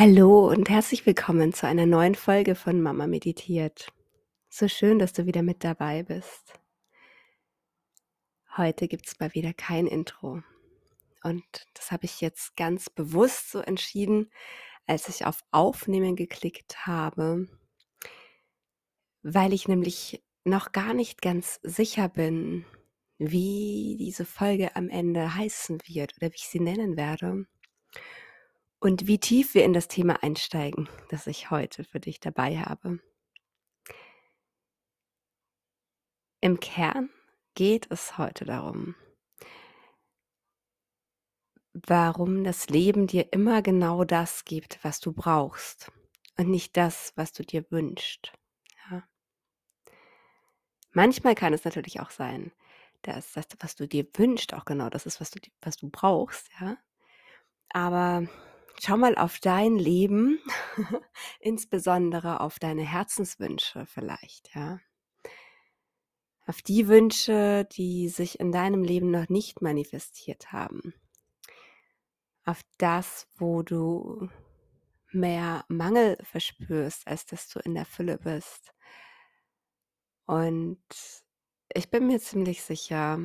Hallo und herzlich willkommen zu einer neuen Folge von Mama meditiert. So schön, dass du wieder mit dabei bist. Heute gibt es mal wieder kein Intro. Und das habe ich jetzt ganz bewusst so entschieden, als ich auf Aufnehmen geklickt habe, weil ich nämlich noch gar nicht ganz sicher bin, wie diese Folge am Ende heißen wird oder wie ich sie nennen werde. Und wie tief wir in das Thema einsteigen, das ich heute für dich dabei habe. Im Kern geht es heute darum, warum das Leben dir immer genau das gibt, was du brauchst und nicht das, was du dir wünschst. Ja. Manchmal kann es natürlich auch sein, dass das, was du dir wünschst, auch genau das ist, was du, was du brauchst. Ja. Aber schau mal auf dein Leben, insbesondere auf deine Herzenswünsche vielleicht, ja. Auf die Wünsche, die sich in deinem Leben noch nicht manifestiert haben. Auf das, wo du mehr Mangel verspürst, als dass du in der Fülle bist. Und ich bin mir ziemlich sicher,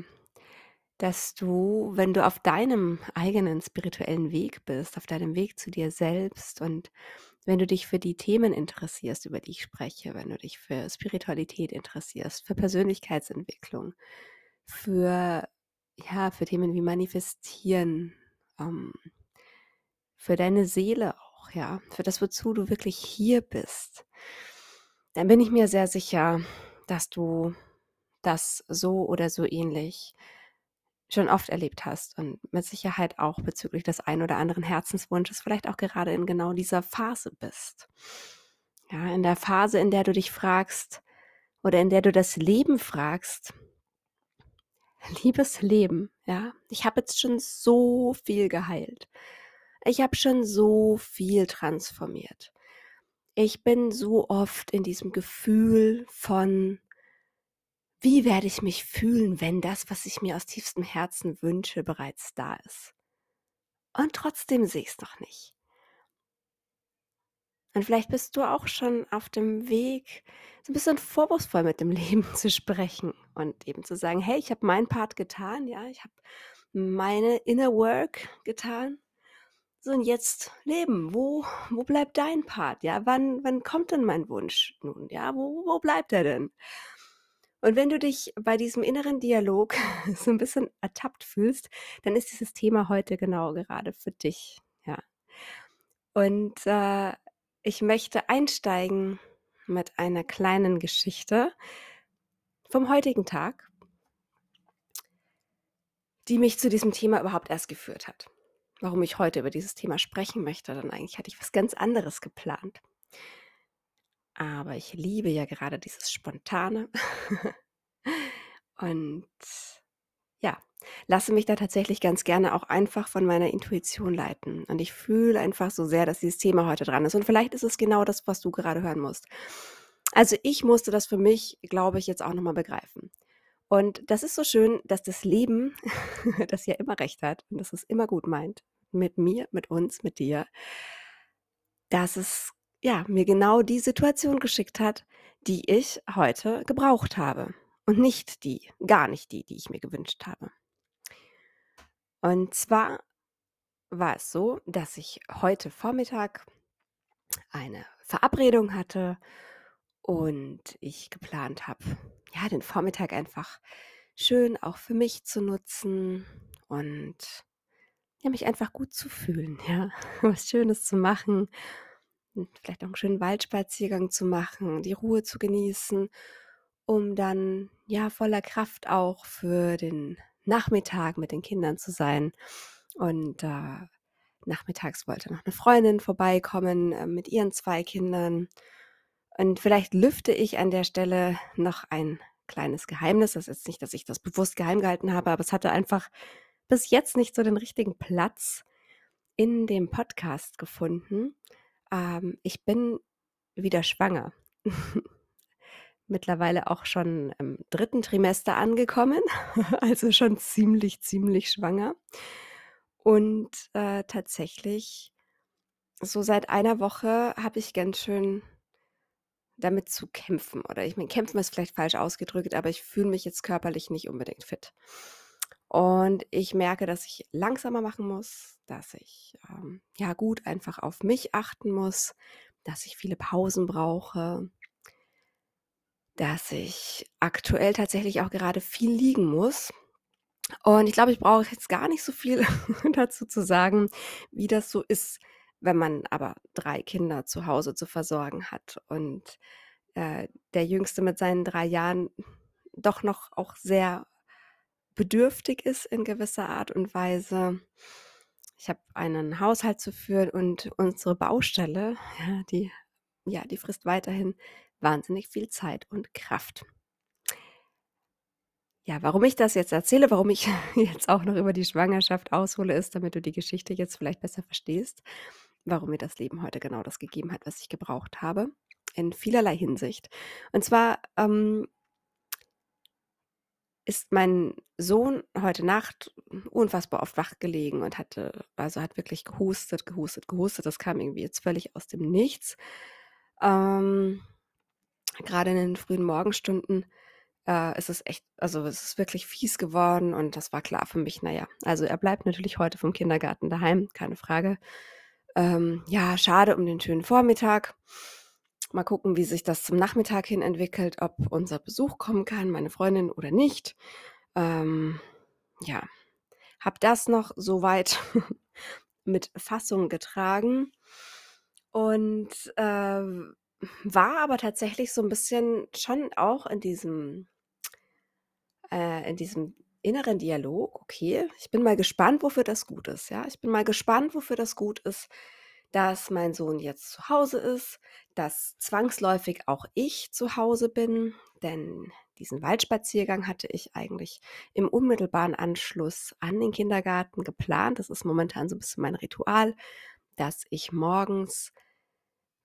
dass du, wenn du auf deinem eigenen spirituellen Weg bist, auf deinem Weg zu dir selbst und wenn du dich für die Themen interessierst, über die ich spreche, wenn du dich für Spiritualität interessierst, für Persönlichkeitsentwicklung, für ja, für Themen wie Manifestieren, ähm, für deine Seele auch, ja, für das, wozu du wirklich hier bist, dann bin ich mir sehr sicher, dass du das so oder so ähnlich schon oft erlebt hast und mit Sicherheit auch bezüglich des ein oder anderen Herzenswunsches vielleicht auch gerade in genau dieser Phase bist. Ja, in der Phase, in der du dich fragst oder in der du das Leben fragst, liebes Leben, ja, ich habe jetzt schon so viel geheilt. Ich habe schon so viel transformiert. Ich bin so oft in diesem Gefühl von wie werde ich mich fühlen, wenn das, was ich mir aus tiefstem Herzen wünsche, bereits da ist? Und trotzdem sehe ich es noch nicht. Und vielleicht bist du auch schon auf dem Weg, so ein bisschen vorwurfsvoll mit dem Leben zu sprechen und eben zu sagen, hey, ich habe meinen Part getan, ja, ich habe meine Inner Work getan. So, und jetzt leben. Wo, wo bleibt dein Part? Ja, wann, wann kommt denn mein Wunsch nun? Ja, wo, wo bleibt er denn? Und wenn du dich bei diesem inneren Dialog so ein bisschen ertappt fühlst, dann ist dieses Thema heute genau gerade für dich, ja. Und, äh, ich möchte einsteigen mit einer kleinen Geschichte vom heutigen Tag die mich zu diesem Thema überhaupt erst geführt hat. Warum ich heute über dieses Thema sprechen möchte, denn eigentlich hatte ich was ganz anderes geplant. Aber ich liebe ja gerade dieses Spontane. Und ja, lasse mich da tatsächlich ganz gerne auch einfach von meiner Intuition leiten. Und ich fühle einfach so sehr, dass dieses Thema heute dran ist. Und vielleicht ist es genau das, was du gerade hören musst. Also ich musste das für mich, glaube ich, jetzt auch nochmal begreifen. Und das ist so schön, dass das Leben, das ja immer recht hat und das es immer gut meint, mit mir, mit uns, mit dir, dass es ja, mir genau die Situation geschickt hat, die ich heute gebraucht habe und nicht die, gar nicht die, die ich mir gewünscht habe. Und zwar war es so, dass ich heute Vormittag eine Verabredung hatte und ich geplant habe, ja, den Vormittag einfach schön auch für mich zu nutzen und ja, mich einfach gut zu fühlen, ja, was Schönes zu machen vielleicht auch einen schönen Waldspaziergang zu machen, die Ruhe zu genießen, um dann ja voller Kraft auch für den Nachmittag mit den Kindern zu sein. Und äh, nachmittags wollte noch eine Freundin vorbeikommen äh, mit ihren zwei Kindern. Und vielleicht lüfte ich an der Stelle noch ein kleines Geheimnis. Das ist jetzt nicht, dass ich das bewusst geheim gehalten habe, aber es hatte einfach bis jetzt nicht so den richtigen Platz in dem Podcast gefunden. Ähm, ich bin wieder schwanger. Mittlerweile auch schon im dritten Trimester angekommen, also schon ziemlich, ziemlich schwanger. Und äh, tatsächlich so seit einer Woche habe ich ganz schön damit zu kämpfen. Oder ich meine, kämpfen ist vielleicht falsch ausgedrückt, aber ich fühle mich jetzt körperlich nicht unbedingt fit. Und ich merke, dass ich langsamer machen muss, dass ich ähm, ja gut einfach auf mich achten muss, dass ich viele Pausen brauche, dass ich aktuell tatsächlich auch gerade viel liegen muss. Und ich glaube, ich brauche jetzt gar nicht so viel dazu zu sagen, wie das so ist, wenn man aber drei Kinder zu Hause zu versorgen hat und äh, der Jüngste mit seinen drei Jahren doch noch auch sehr bedürftig ist in gewisser Art und Weise. Ich habe einen Haushalt zu führen und unsere Baustelle, ja, die, ja, die frisst weiterhin wahnsinnig viel Zeit und Kraft. Ja, warum ich das jetzt erzähle, warum ich jetzt auch noch über die Schwangerschaft aushole, ist, damit du die Geschichte jetzt vielleicht besser verstehst, warum mir das Leben heute genau das gegeben hat, was ich gebraucht habe, in vielerlei Hinsicht. Und zwar ähm, ist mein Sohn heute Nacht unfassbar oft wach gelegen und hatte, also hat wirklich gehustet, gehustet, gehustet. Das kam irgendwie jetzt völlig aus dem Nichts. Ähm, Gerade in den frühen Morgenstunden äh, ist es echt, also es ist wirklich fies geworden und das war klar für mich. Naja, also er bleibt natürlich heute vom Kindergarten daheim, keine Frage. Ähm, ja, schade um den schönen Vormittag. Mal gucken, wie sich das zum Nachmittag hin entwickelt, ob unser Besuch kommen kann, meine Freundin oder nicht. Ähm, ja, habe das noch soweit mit Fassung getragen und äh, war aber tatsächlich so ein bisschen schon auch in diesem äh, in diesem inneren Dialog, okay, ich bin mal gespannt, wofür das gut ist, ja? Ich bin mal gespannt, wofür das gut ist, dass mein Sohn jetzt zu Hause ist, dass zwangsläufig auch ich zu Hause bin, denn diesen Waldspaziergang hatte ich eigentlich im unmittelbaren Anschluss an den Kindergarten geplant. Das ist momentan so ein bisschen mein Ritual, dass ich morgens,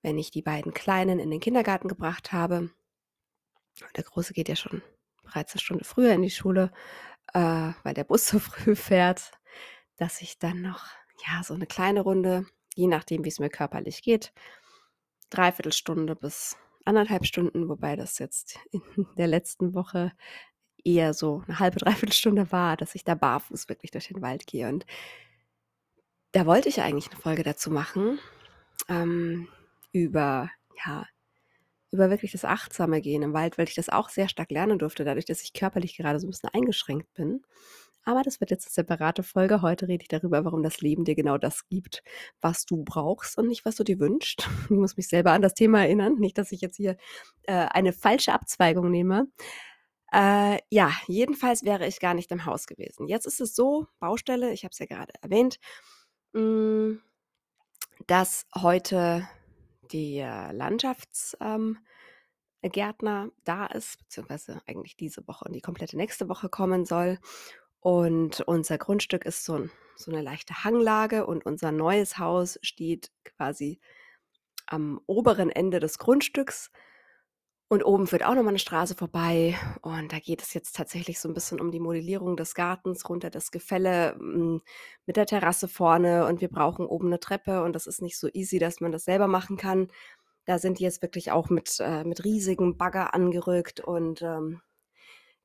wenn ich die beiden Kleinen in den Kindergarten gebracht habe, der Große geht ja schon bereits eine Stunde früher in die Schule, äh, weil der Bus so früh fährt, dass ich dann noch, ja, so eine kleine Runde, je nachdem, wie es mir körperlich geht, dreiviertel Stunde bis anderthalb Stunden, wobei das jetzt in der letzten Woche eher so eine halbe, dreiviertel Stunde war, dass ich da barfuß wirklich durch den Wald gehe. Und da wollte ich eigentlich eine Folge dazu machen, ähm, über, ja, über wirklich das achtsame Gehen im Wald, weil ich das auch sehr stark lernen durfte, dadurch, dass ich körperlich gerade so ein bisschen eingeschränkt bin. Aber das wird jetzt eine separate Folge. Heute rede ich darüber, warum das Leben dir genau das gibt, was du brauchst und nicht, was du dir wünschst. Ich muss mich selber an das Thema erinnern. Nicht, dass ich jetzt hier äh, eine falsche Abzweigung nehme. Äh, ja, jedenfalls wäre ich gar nicht im Haus gewesen. Jetzt ist es so, Baustelle, ich habe es ja gerade erwähnt, mh, mm, dass heute der Landschaftsgärtner ähm, da ist, beziehungsweise eigentlich diese Woche und die komplette nächste Woche kommen soll. Und unser Grundstück ist so, so eine leichte Hanglage und unser neues Haus steht quasi am oberen Ende des Grundstücks. Und oben führt auch nochmal eine Straße vorbei. Und da geht es jetzt tatsächlich so ein bisschen um die Modellierung des Gartens, runter das Gefälle hm, mit der Terrasse vorne. Und wir brauchen oben eine Treppe. Und das ist nicht so easy, dass man das selber machen kann. Da sind die jetzt wirklich auch mit, äh, mit riesigen Bagger angerückt. Und ähm,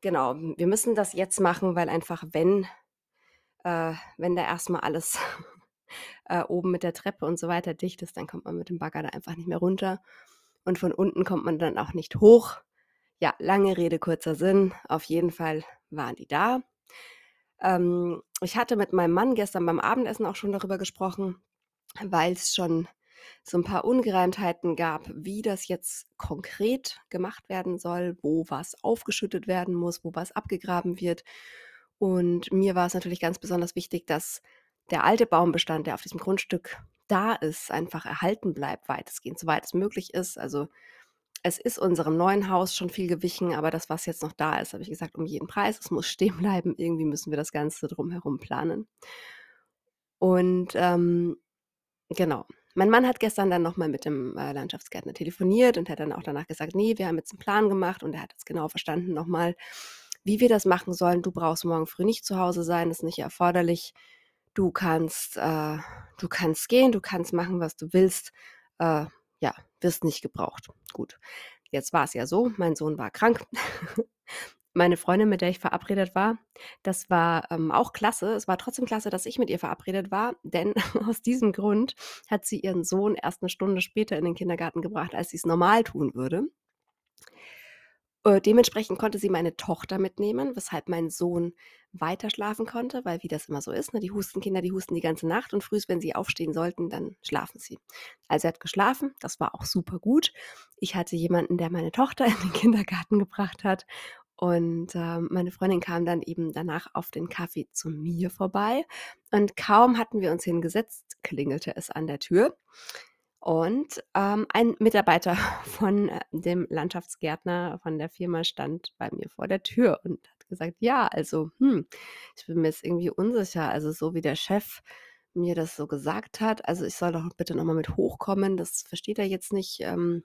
genau, wir müssen das jetzt machen, weil einfach, wenn, äh, wenn da erstmal alles äh, oben mit der Treppe und so weiter dicht ist, dann kommt man mit dem Bagger da einfach nicht mehr runter und von unten kommt man dann auch nicht hoch. Ja, lange Rede, kurzer Sinn. Auf jeden Fall waren die da. Ähm, ich hatte mit meinem Mann gestern beim Abendessen auch schon darüber gesprochen, weil es schon so ein paar Ungereimtheiten gab, wie das jetzt konkret gemacht werden soll, wo was aufgeschüttet werden muss, wo was abgegraben wird. Und mir war es natürlich ganz besonders wichtig, dass der alte Baumbestand, der auf diesem Grundstück da ist, einfach erhalten bleibt, weitestgehend, soweit es möglich ist. Also es ist unserem neuen Haus schon viel gewichen, aber das, was jetzt noch da ist, habe ich gesagt, um jeden Preis, es muss stehen bleiben. Irgendwie müssen wir das Ganze drumherum planen. Und ähm, genau. Mein Mann hat gestern dann nochmal mit dem äh, Landschaftsgärtner telefoniert und hat dann auch danach gesagt, nee, wir haben jetzt einen Plan gemacht und er hat jetzt genau verstanden nochmal, wie wir das machen sollen. Du brauchst morgen früh nicht zu Hause sein, ist nicht erforderlich du kannst äh, du kannst gehen, du kannst machen, was du willst. Äh, ja, wirst nicht gebraucht. Gut. Jetzt war es ja so, mein Sohn war krank. Meine Freundin, mit der ich verabredet war, das war, ähm, auch klasse. Es war trotzdem klasse, dass ich mit ihr verabredet war, denn aus diesem Grund hat sie ihren Sohn erst 'ne Stunde später in den Kindergarten gebracht, als sie's normal tun würde. Äh, dementsprechend konnte sie meine Tochter mitnehmen, weshalb mein Sohn weiter schlafen konnte, weil wie das immer so ist, ne, die Hustenkinder, die husten die ganze Nacht und frühs, wenn sie aufstehen sollten, dann schlafen sie. Also, er hat geschlafen, das war auch super gut. Ich hatte jemanden, der meine Tochter in den Kindergarten gebracht hat und, ähm, meine Freundin kam dann eben danach auf den Kaffee zu mir vorbei und kaum hatten wir uns hingesetzt, klingelte es an der Tür. Und, ähm, ein Mitarbeiter von, äh, dem Landschaftsgärtner von der Firma stand bei mir vor der Tür und hat gesagt: „Ja, also, hm, ich bin mir jetzt irgendwie unsicher, also, so wie der Chef mir das so gesagt hat, also, ich soll doch bitte noch mal mit hochkommen. Das versteht er jetzt nicht, ähm,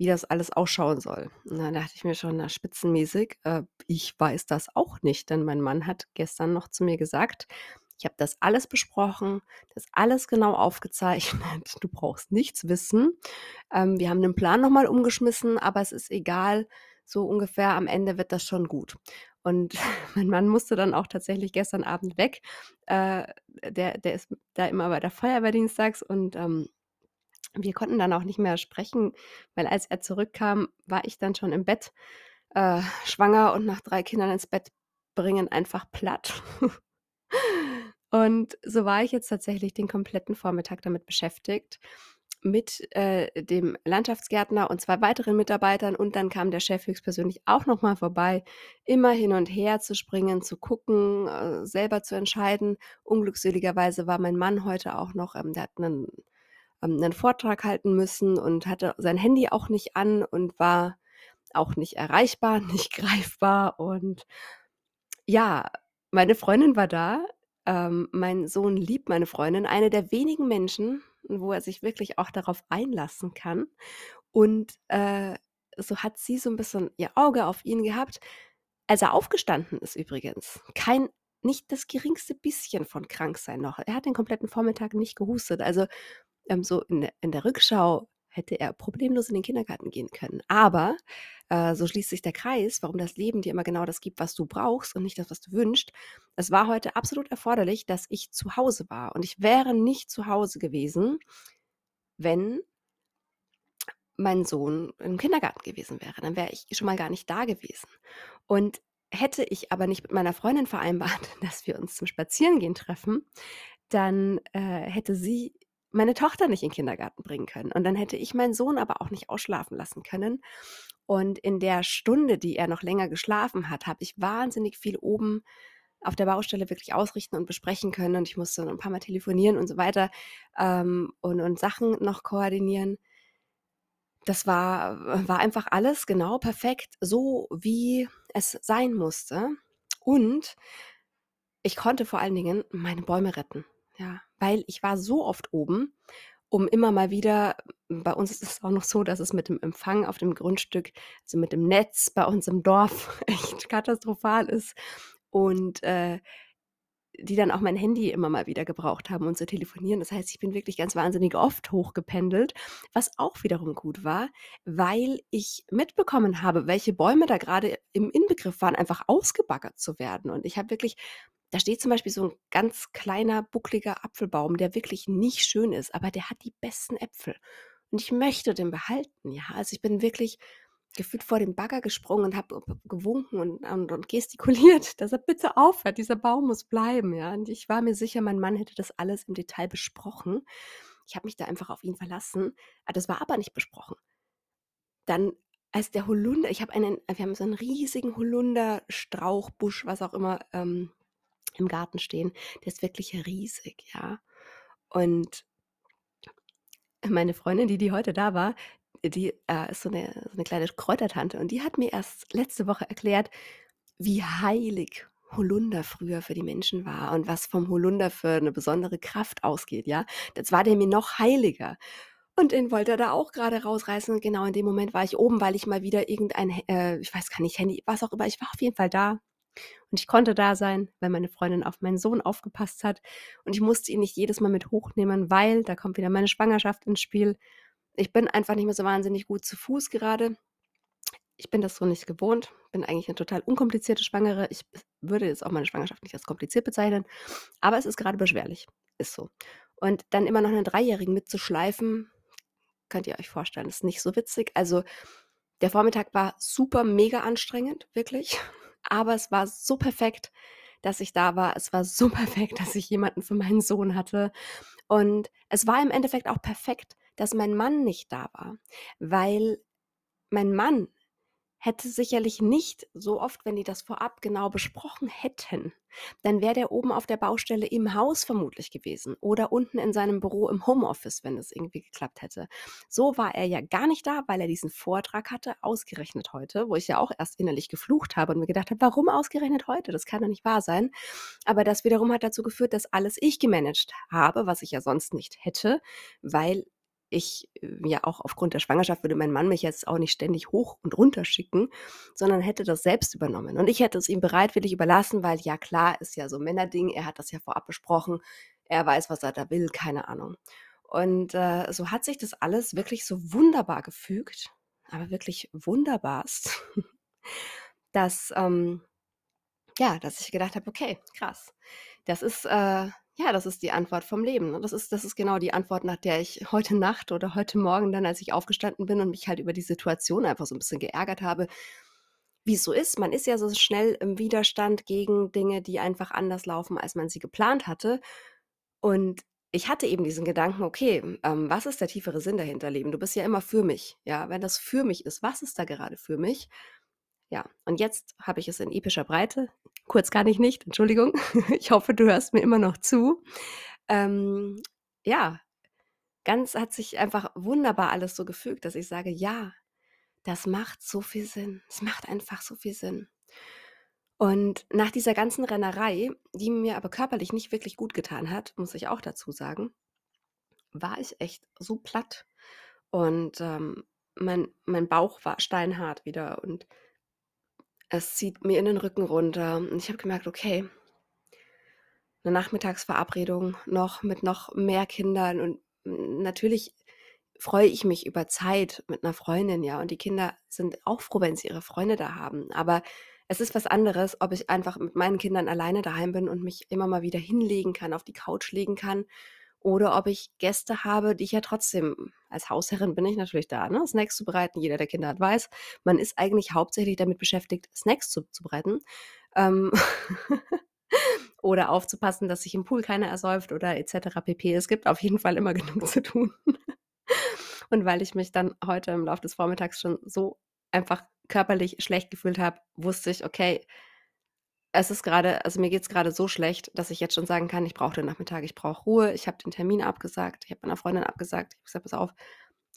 wie das alles ausschauen soll.“ Und dann dachte ich mir schon, na, spitzenmäßig, äh, ich weiß das auch nicht, denn mein Mann hat gestern noch zu mir gesagt: „Ich habe das alles besprochen, das alles genau aufgezeichnet. Du brauchst nichts wissen. Ähm, wir haben den Plan noch mal umgeschmissen, aber es ist egal, so ungefähr am Ende wird das schon gut.“ Und mein Mann musste dann auch tatsächlich gestern Abend weg. Äh, der der ist da immer bei der Feuerwehr dienstags und, ähm, wir konnten dann auch nicht mehr sprechen, weil als er zurückkam, war ich dann schon im Bett, äh, schwanger und nach 3 Kindern ins Bett bringen einfach platt. Und so war ich jetzt tatsächlich den kompletten Vormittag damit beschäftigt, mit, äh, dem Landschaftsgärtner und 2 weiteren Mitarbeitern und dann kam der Chef höchstpersönlich auch noch mal vorbei, immer hin und her zu springen, zu gucken, äh, selber zu entscheiden. Unglückseligerweise war mein Mann heute auch noch ähm, der hat 'nen ähm, 'nen Vortrag halten müssen und hatte sein Handy auch nicht an und war auch nicht erreichbar, nicht greifbar und ja, meine Freundin war da. Ähm, mein Sohn liebt meine Freundin, eine der wenigen Menschen, wo er sich wirklich auch darauf einlassen kann. Und, äh, so hat sie so 'n bisschen ihr Auge auf ihn gehabt, als er aufgestanden ist übrigens. Kein nicht das geringste bisschen von Kranksein noch. Er hat den kompletten Vormittag nicht gehustet. Also, ähm, so in der in der Rückschau hätte er problemlos in den Kindergarten gehen können. Aber, äh, so schließt sich der Kreis, warum das Leben dir immer genau das gibt, was du brauchst und nicht das, was du wünschst. Es war heute absolut erforderlich, dass ich zu Hause war und ich wäre nicht zu Hause gewesen, wenn mein Sohn im Kindergarten gewesen wäre. Dann wäre ich schon mal gar nicht da gewesen. Und hätte ich aber nicht mit meiner Freundin vereinbart, dass wir uns zum Spazierengehen treffen, dann, äh, hätte sie meine Tochter nicht in 'n Kindergarten bringen können. Und dann hätte ich meinen Sohn aber auch nicht ausschlafen lassen können. Und in der Stunde, die er noch länger geschlafen hat, habe ich wahnsinnig viel oben auf der Baustelle wirklich ausrichten und besprechen können und ich musste noch 'n paarmal telefonieren und so weiter, ähm, und und Sachen noch koordinieren. Das war war einfach alles genau perfekt, so wie es sein musste. Und ich konnte vor allen Dingen meine Bäume retten, ja, weil ich war so oft oben, um immer mal wieder bei uns ist es auch noch so, dass es mit dem Empfang auf dem Grundstück also, mit dem Netz bei uns im Dorf echt katastrophal ist und, äh, die dann auch mein Handy immer mal wieder gebraucht haben, um zu telefonieren. Das heißt, ich bin wirklich ganz wahnsinnig oft hochgependelt, was auch wiederum gut war, weil ich mitbekommen habe, welche Bäume da grade im Inbegriff waren, einfach ausgebaggert zu werden. Und ich habe wirklich da steht zum Beispiel so 'n ganz kleiner, buckliger Apfelbaum, der wirklich nicht schön ist, aber der hat die besten Äpfel. Und ich möchte den behalten, ja? Also, ich bin wirklich gefühlt vor den Bagger gesprungen und habe gewunken und und und gestikuliert, dass er bitte aufhört. Dieser Baum muss bleiben, ja? Und ich war mir sicher, mein Mann hätte das alles im Detail besprochen. Ich habe mich da einfach auf ihn verlassen. Ah, das war aber nicht besprochen. Dann, als der Holunder ich habe einen wir haben so 'n riesigen Holunderstrauch, Busch, was auch immer, ähm, im Garten stehen. Der ist wirklich riesig, ja? Und meine Freundin, die die heute da war, die, äh, ist so 'ne so 'ne kleine Kräutertante und die hat mir erst letzte Woche erklärt, wie heilig Holunder früher für die Menschen war und was vom Holunder für 'ne besondere Kraft ausgeht, ja? Jetzt war der mir noch heiliger. Und den wollte er da auch grade rausreißen und genau in dem Moment war ich oben, weil ich mal wieder irgendein äh, ich weiß gar nicht, Handy was auch immer ich war auf jeden Fall da Und ich konnte da sein, weil meine Freundin auf meinen Sohn aufgepasst hat. Und ich musste ihn nicht jedes Mal mit hochnehmen, weil da kommt wieder meine Schwangerschaft ins Spiel. Ich bin einfach nicht mehr so wahnsinnig gut zu Fuß gerade. Ich bin das so nicht gewohnt. Bin eigentlich eine total unkomplizierte Schwangere. Ich würde jetzt auch meine Schwangerschaft nicht als kompliziert bezeichnen, aber es ist gerade beschwerlich. Ist so. Und dann immer noch einen Dreijährigen mitzuschleifen, könnt ihr euch vorstellen, ist nicht so witzig. Also der Vormittag war super mega anstrengend, wirklich. Aber es war so perfekt, dass ich da war. Es war so perfekt, dass ich jemanden für meinen Sohn hatte. Und es war im Endeffekt auch perfekt, dass mein Mann nicht da war, weil mein Mann hätte sicherlich nicht so oft, wenn die das vorab genau besprochen hätten, dann wäre der oben auf der Baustelle im Haus vermutlich gewesen oder unten in seinem Büro im Homeoffice, wenn es irgendwie geklappt hätte. So war er ja gar nicht da, weil er diesen Vortrag hatte, ausgerechnet heute, wo ich ja auch erst innerlich geflucht habe und mir gedacht habe, warum ausgerechnet heute? Das kann doch nicht wahr sein. Aber das wiederum hat dazu geführt, dass alles ich gemanagt habe, was ich ja sonst nicht hätte, weil ich äh, ja auch aufgrund der Schwangerschaft würde mein Mann mich jetzt auch nicht ständig hoch und runter schicken, sondern hätte das selbst übernommen. Und ich hätte es ihm bereitwillig überlassen, weil ja klar, ist ja so Männerding, er hat das ja vorab besprochen, er weiß, was er da will, keine Ahnung. Und äh, so hat sich das alles wirklich so wunderbar gefügt, aber wirklich wunderbarst, dass, ähm, ja, dass ich gedacht habe, okay, krass. Das ist äh, ja, das ist die Antwort vom Leben. Ne? Das ist, das ist genau die Antwort, nach der ich heute Nacht oder heute Morgen dann, als ich aufgestanden bin und mich halt über die Situation einfach so ein bisschen geärgert habe, wie es so ist. Man ist ja so schnell im Widerstand gegen Dinge, die einfach anders laufen, als man sie geplant hatte. Und ich hatte eben diesen Gedanken, okay, ähm, was ist der tiefere Sinn dahinter, Leben? Du bist ja immer für mich. Ja, wenn das für mich ist, was ist da gerade für mich? Ja, und jetzt habe ich es in epischer Breite. Kurz kann ich nicht, Entschuldigung. Ich hoffe, du hörst mir immer noch zu. Ähm, ja, ganz hat sich einfach wunderbar alles so gefügt, dass ich sage, ja, das macht so viel Sinn. Es macht einfach so viel Sinn. Und nach dieser ganzen Rennerei, die mir aber körperlich nicht wirklich gut getan hat, muss ich auch dazu sagen, war ich echt so platt. Und ähm, mein, mein Bauch war steinhart wieder und es zieht mir in den Rücken runter. Und ich habe gemerkt, okay, eine Nachmittagsverabredung noch mit noch mehr Kindern. Und natürlich freue ich mich über Zeit mit einer Freundin, ja. Und die Kinder sind auch froh, wenn sie ihre Freunde da haben. Aber es ist was anderes, ob ich einfach mit meinen Kindern alleine daheim bin und mich immer mal wieder hinlegen kann, auf die Couch legen kann oder ob ich Gäste habe, die ich ja trotzdem als Hausherrin bin ich natürlich da, ne, Snacks zu bereiten. Jeder, der Kinder hat, weiß, man ist eigentlich hauptsächlich damit beschäftigt, Snacks zuzubereiten. Ähm, oder aufzupassen, dass sich im Pool keiner ersäuft oder etc. pp. Es gibt auf jeden Fall immer genug zu tun. Und weil ich mich dann heute im Laufe des Vormittags schon so einfach körperlich schlecht gefühlt habe, wusste ich, okay, es ist gerade, also mir geht es gerade so schlecht, dass ich jetzt schon sagen kann, ich brauche den Nachmittag, ich brauche Ruhe. Ich habe den Termin abgesagt, ich habe meiner Freundin abgesagt. Ich habe gesagt: „Pass auf,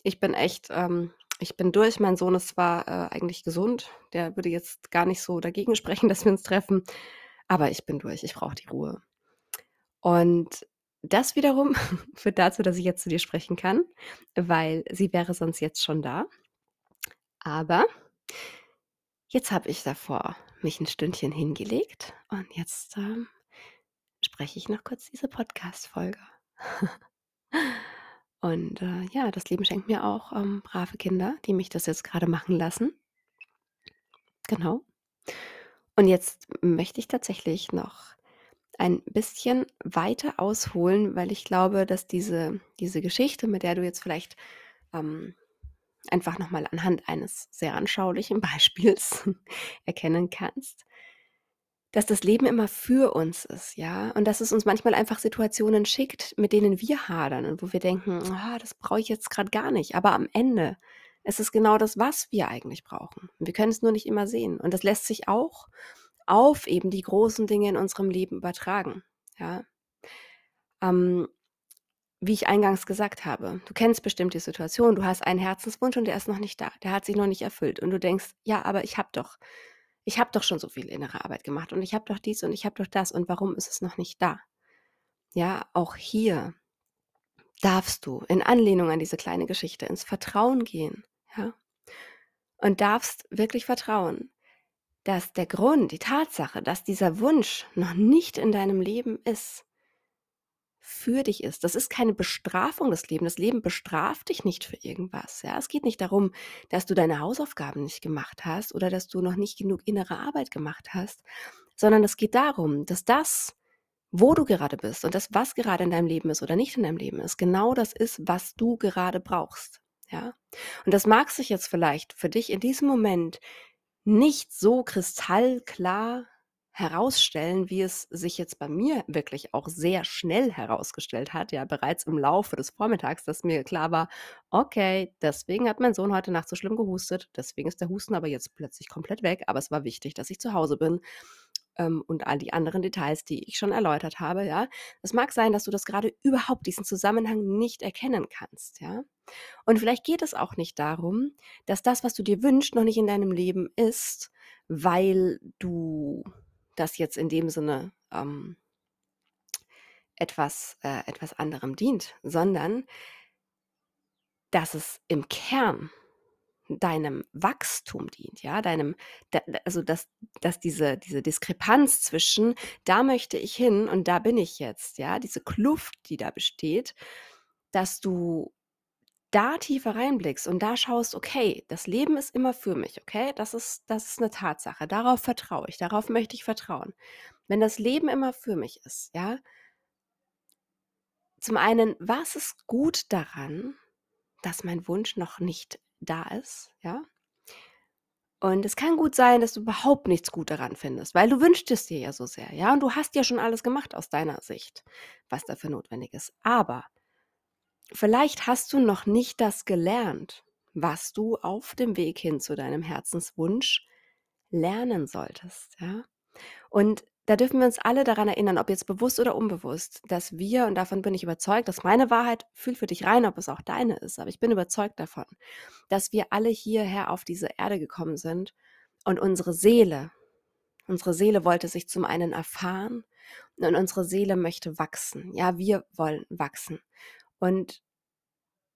ich bin echt ähm, ich bin durch. Mein Sohn ist zwar, äh, eigentlich gesund, der würde jetzt gar nicht so dagegen sprechen, dass wir uns treffen, aber ich bin durch. Ich brauche die Ruhe.“ Und das wiederum führt dazu, dass ich jetzt zu dir sprechen kann, weil sie wäre sonst jetzt schon da. Aber jetzt habe ich davor mich ein Stündchen hingelegt und jetzt, ähm, spreche ich noch kurz diese Podcast-Folge. Und, äh, ja, das Leben schenkt mir auch, ähm, brave Kinder, die mich das jetzt gerade machen lassen. Genau. Und jetzt möchte ich tatsächlich noch ein bisschen weiter ausholen, weil ich glaube, dass diese diese Geschichte, mit der du jetzt vielleicht, ähm einfach nochmal anhand eines sehr anschaulichen Beispiels erkennen kannst, dass das Leben immer für uns ist, ja, und dass es uns manchmal einfach Situationen schickt, mit denen wir hadern und wo wir denken, ah, das brauche ich jetzt gerade gar nicht, aber am Ende ist es genau das, was wir eigentlich brauchen. Wir können es nur nicht immer sehen und das lässt sich auch auf eben die großen Dinge in unserem Leben übertragen, ja. Ähm, wie ich eingangs gesagt habe, du kennst bestimmt die Situation, du hast einen Herzenswunsch und der ist noch nicht da, der hat sich noch nicht erfüllt und du denkst, ja, aber ich habe doch, ich habe doch schon so viel innere Arbeit gemacht und ich habe doch dies und ich habe doch das und warum ist es noch nicht da? Ja, auch hier darfst du in Anlehnung an diese kleine Geschichte ins Vertrauen gehen, ja, und darfst wirklich vertrauen, dass der Grund, die Tatsache, dass dieser Wunsch noch nicht in deinem Leben ist, für dich ist. Das ist keine Bestrafung des Lebens. Das Leben bestraft dich nicht für irgendwas. Ja? Es geht nicht darum, dass du deine Hausaufgaben nicht gemacht hast oder dass du noch nicht genug innere Arbeit gemacht hast, sondern es geht darum, dass das, wo du gerade bist und das, was gerade in deinem Leben ist oder nicht in deinem Leben ist, genau das ist, was du gerade brauchst. Ja? Und das mag sich jetzt vielleicht für dich in diesem Moment nicht so kristallklar herausstellen, wie es sich jetzt bei mir wirklich auch sehr schnell herausgestellt hat, ja bereits im Laufe des Vormittags, dass mir klar war, okay, deswegen hat mein Sohn heute Nacht so schlimm gehustet, deswegen ist der Husten aber jetzt plötzlich komplett weg, aber es war wichtig, dass ich zu Hause bin ähm, und all die anderen Details, die ich schon erläutert habe, ja. Es mag sein, dass du das gerade überhaupt diesen Zusammenhang nicht erkennen kannst, ja. Und vielleicht geht es auch nicht darum, dass das, was du dir wünschst, noch nicht in deinem Leben ist, weil du das jetzt in dem Sinne ähm, etwas, äh, etwas anderem dient, sondern dass es im Kern deinem Wachstum dient, ja, deinem, also dass, dass diese, diese Diskrepanz zwischen da möchte ich hin und da bin ich jetzt, ja, diese Kluft, die da besteht, dass du da tiefer reinblickst und da schaust, okay, das Leben ist immer für mich, okay? Das ist, das ist eine Tatsache. Darauf vertraue ich, darauf möchte ich vertrauen. Wenn das Leben immer für mich ist, ja, zum einen, was ist gut daran, dass mein Wunsch noch nicht da ist, ja? Und es kann gut sein, dass du überhaupt nichts gut daran findest, weil du wünschst es dir ja so sehr, ja? Und du hast ja schon alles gemacht aus deiner Sicht, was dafür notwendig ist. Aber Vielleicht hast du noch nicht das gelernt, was du auf dem Weg hin zu deinem Herzenswunsch lernen solltest, ja? Und da dürfen wir uns alle daran erinnern, ob jetzt bewusst oder unbewusst, dass wir, und davon bin ich überzeugt, dass meine Wahrheit, fühl für dich rein, ob es auch deine ist, aber ich bin überzeugt davon, dass wir alle hierher auf diese Erde gekommen sind und unsere Seele, unsere Seele wollte sich zum einen erfahren und unsere Seele möchte wachsen. Ja, wir wollen wachsen. Und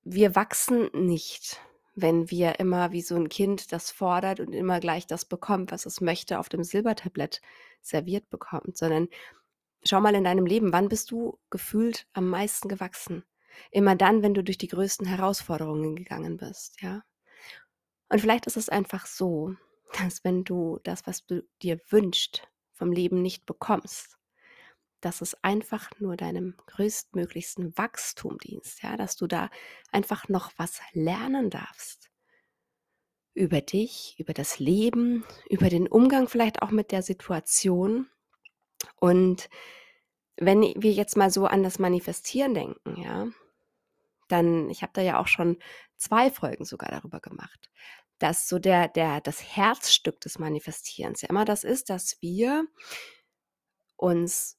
wir wachsen nicht, wenn wir immer wie so ein Kind das fordert und immer gleich das bekommt, was es möchte, auf dem Silbertablett serviert bekommt, sondern schau mal in deinem Leben, wann bist du gefühlt am meisten gewachsen? Immer dann, wenn du durch die größten Herausforderungen gegangen bist, ja? Und vielleicht ist es einfach so, dass wenn du das, was du dir wünschst, vom Leben nicht bekommst, dass es einfach nur deinem größtmöglichsten Wachstum dienst, ja, dass du da einfach noch was lernen darfst. Über dich, über das Leben, über den Umgang vielleicht auch mit der Situation. Und wenn wir jetzt mal so an das Manifestieren denken, ja, dann, ich habe da ja auch schon zwei Folgen sogar darüber gemacht, dass so der, der, das Herzstück des Manifestierens ja immer das ist, dass wir uns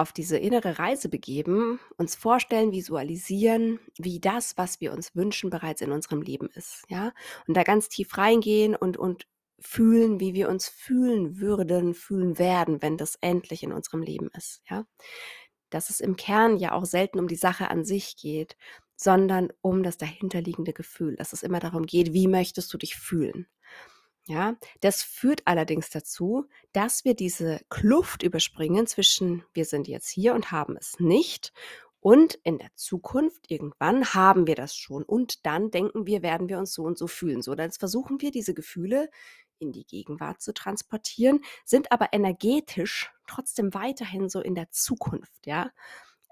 auf diese innere Reise begeben, uns vorstellen, visualisieren, wie das, was wir uns wünschen, bereits in unserem Leben ist, ja? Und da ganz tief reingehen und und fühlen, wie wir uns fühlen würden, fühlen werden, wenn das endlich in unserem Leben ist, ja? Dass es im Kern ja auch selten um die Sache an sich geht, sondern um das dahinterliegende Gefühl, dass es immer darum geht, wie möchtest du dich fühlen? Ja, das führt allerdings dazu, dass wir diese Kluft überspringen zwischen wir sind jetzt hier und haben es nicht und in der Zukunft irgendwann haben wir das schon und dann denken wir, werden wir uns so und so fühlen. So, dann versuchen wir diese Gefühle in die Gegenwart zu transportieren, sind aber energetisch trotzdem weiterhin so in der Zukunft, ja.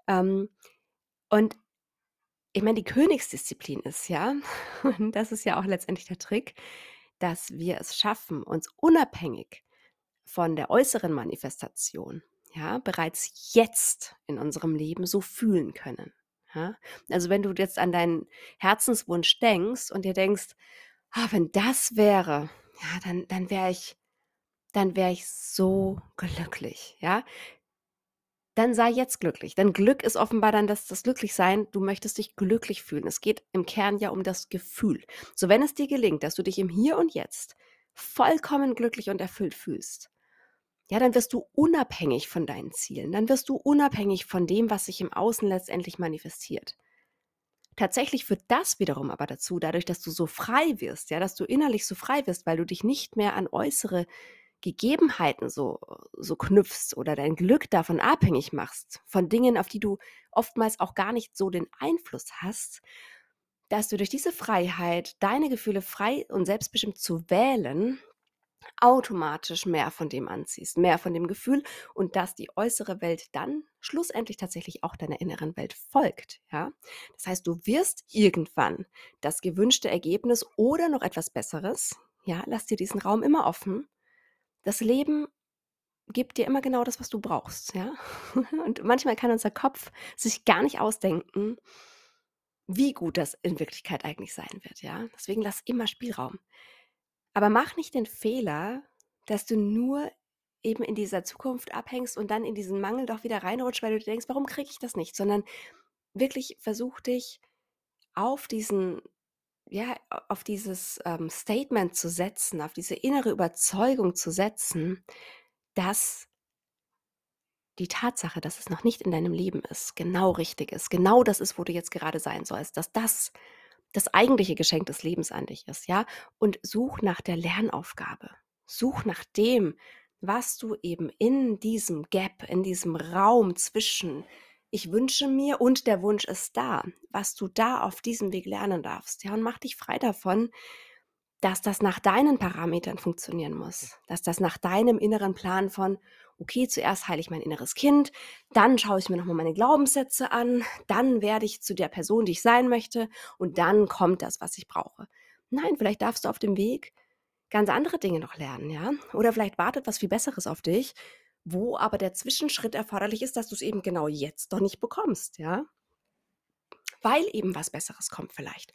Ähm, und ich meine, die Königsdisziplin ist ja, und das ist ja auch letztendlich der Trick, dass wir es schaffen, uns unabhängig von der äußeren Manifestation, ja, bereits jetzt in unserem Leben so fühlen können. Ja? Also wenn du jetzt an deinen Herzenswunsch denkst und dir denkst, ah, wenn das wäre, ja, dann, dann wäre ich, dann ich so glücklich, ja dann sei jetzt glücklich. Denn Glück ist offenbar dann das, das Glücklichsein. Du möchtest dich glücklich fühlen. Es geht im Kern ja um das Gefühl. So, wenn es dir gelingt, dass du dich im Hier und Jetzt vollkommen glücklich und erfüllt fühlst, ja, dann wirst du unabhängig von deinen Zielen. Dann wirst du unabhängig von dem, was sich im Außen letztendlich manifestiert. Tatsächlich führt das wiederum aber dazu, dadurch, dass du so frei wirst, ja, dass du innerlich so frei wirst, weil du dich nicht mehr an äußere Gegebenheiten so so knüpfst oder dein Glück davon abhängig machst, von Dingen, auf die du oftmals auch gar nicht so den Einfluss hast, dass du durch diese Freiheit, deine Gefühle frei und selbstbestimmt zu wählen, automatisch mehr von dem anziehst, mehr von dem Gefühl und dass die äußere Welt dann schlussendlich tatsächlich auch deiner inneren Welt folgt, ja? Das heißt, du wirst irgendwann das gewünschte Ergebnis oder noch etwas Besseres, ja, lass dir diesen Raum immer offen. Das Leben gibt dir immer genau das, was du brauchst, ja? Und manchmal kann unser Kopf sich gar nicht ausdenken, wie gut das in Wirklichkeit eigentlich sein wird, ja? Deswegen lass immer Spielraum. Aber mach nicht den Fehler, dass du nur eben in dieser Zukunft abhängst und dann in diesen Mangel doch wieder reinrutscht, weil du dir denkst: „Warum kriege ich das nicht?“ Sondern wirklich versuch dich auf diesen ja, auf dieses, ähm, Statement zu setzen, auf diese innere Überzeugung zu setzen, dass die Tatsache, dass es noch nicht in deinem Leben ist, genau richtig ist, genau das ist, wo du jetzt gerade sein sollst, dass das das eigentliche Geschenk des Lebens an dich ist, ja? Und such nach der Lernaufgabe. Such nach dem, was du eben in diesem Gap, in diesem Raum zwischen ich wünsche mir und der Wunsch ist da, was du da auf diesem Weg lernen darfst, ja? Und mach dich frei davon, dass das nach deinen Parametern funktionieren muss, dass das nach deinem inneren Plan von okay, zuerst heile ich mein inneres Kind, dann schaue ich mir nochmal meine Glaubenssätze an, dann werde ich zu der Person, die ich sein möchte und dann kommt das, was ich brauche. Nein, vielleicht darfst du auf dem Weg ganz andere Dinge noch lernen, ja? Oder vielleicht wartet was viel Besseres auf dich, wo aber der Zwischenschritt erforderlich ist, dass du es eben genau jetzt doch nicht bekommst, ja? Weil eben was Besseres kommt vielleicht.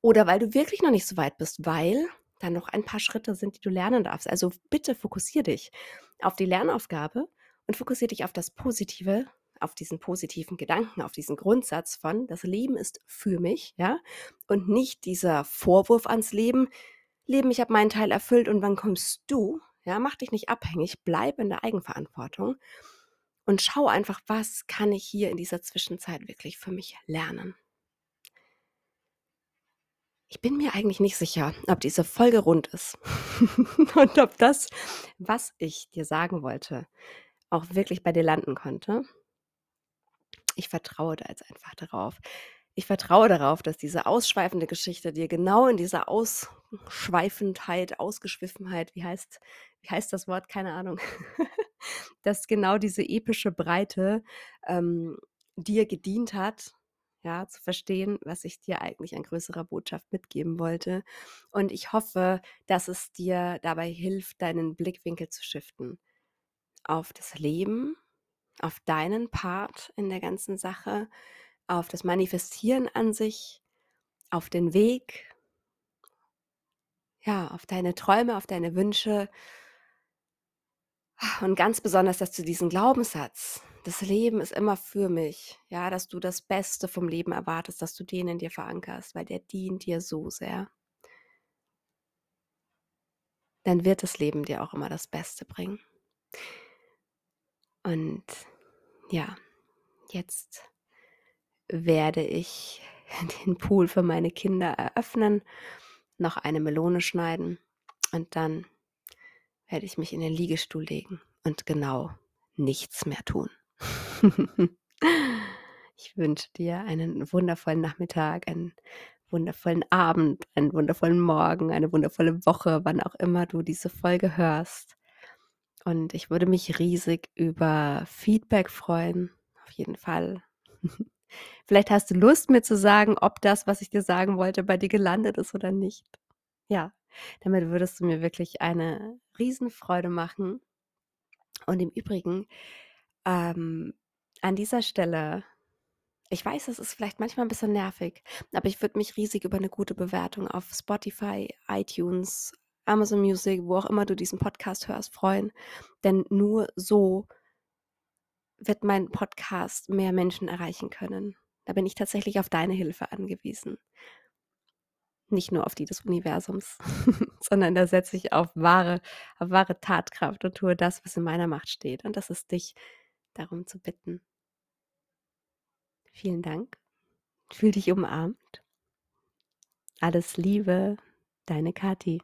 Oder weil du wirklich noch nicht so weit bist, weil da noch ein paar Schritte sind, die du lernen darfst. Also bitte fokussier dich auf die Lernaufgabe und fokussier dich auf das Positive, auf diesen positiven Gedanken, auf diesen Grundsatz von das Leben ist für mich, ja, und nicht dieser Vorwurf ans Leben, Leben, ich habe meinen Teil erfüllt und wann kommst du? Ja, mach dich nicht abhängig, bleib in der Eigenverantwortung und schau einfach, was kann ich hier in dieser Zwischenzeit wirklich für mich lernen. Ich bin mir eigentlich nicht sicher, ob diese Folge rund ist und ob das, was ich dir sagen wollte, auch wirklich bei dir landen konnte. Ich vertraue da jetzt einfach darauf. Ich vertraue darauf, dass diese ausschweifende Geschichte dir genau in dieser Ausschweifendheit, Ausgeschwiffenheit, wie heißt, wie heißt das Wort? Keine Ahnung, dass genau diese epische Breite ähm, dir gedient hat ja, zu verstehen, was ich dir eigentlich an größerer Botschaft mitgeben wollte. Und ich hoffe, dass es dir dabei hilft, deinen Blickwinkel zu shiften auf das Leben, auf deinen Part in der ganzen Sache, auf das Manifestieren an sich, auf den Weg, ja, auf deine Träume, auf deine Wünsche und ganz besonders, dass du diesen Glaubenssatz das Leben ist immer für mich. Ja, dass du das Beste vom Leben erwartest, dass du den in dir verankerst, weil der dient dir so sehr. Dann wird das Leben dir auch immer das Beste bringen. Und ja, jetzt werde ich den Pool für meine Kinder eröffnen, noch eine Melone schneiden und dann werde ich mich in den Liegestuhl legen und genau nichts mehr tun. Ich wünsche dir einen wundervollen Nachmittag, einen wundervollen Abend, einen wundervollen Morgen, eine wundervolle Woche, wann auch immer du diese Folge hörst. Und ich würde mich riesig über Feedback freuen, auf jeden Fall. Vielleicht hast du Lust, mir zu sagen, ob das, was ich dir sagen wollte, bei dir gelandet ist oder nicht. Ja, damit würdest du mir wirklich eine Riesenfreude machen. Und im Übrigen, ähm, an dieser Stelle, ich weiß, das ist vielleicht manchmal ein bisschen nervig, aber ich würde mich riesig über eine gute Bewertung auf Spotify, iTunes, Amazon Music, wo auch immer du diesen Podcast hörst, freuen. Denn nur so wird mein Podcast mehr Menschen erreichen können. Da bin ich tatsächlich auf deine Hilfe angewiesen. Nicht nur auf die des Universums, sondern da setze ich auf wahre, auf wahre Tatkraft und tue das, was in meiner Macht steht. Und das ist dich darum zu bitten. Vielen Dank. Fühl dich umarmt. Alles Liebe, deine Kathi.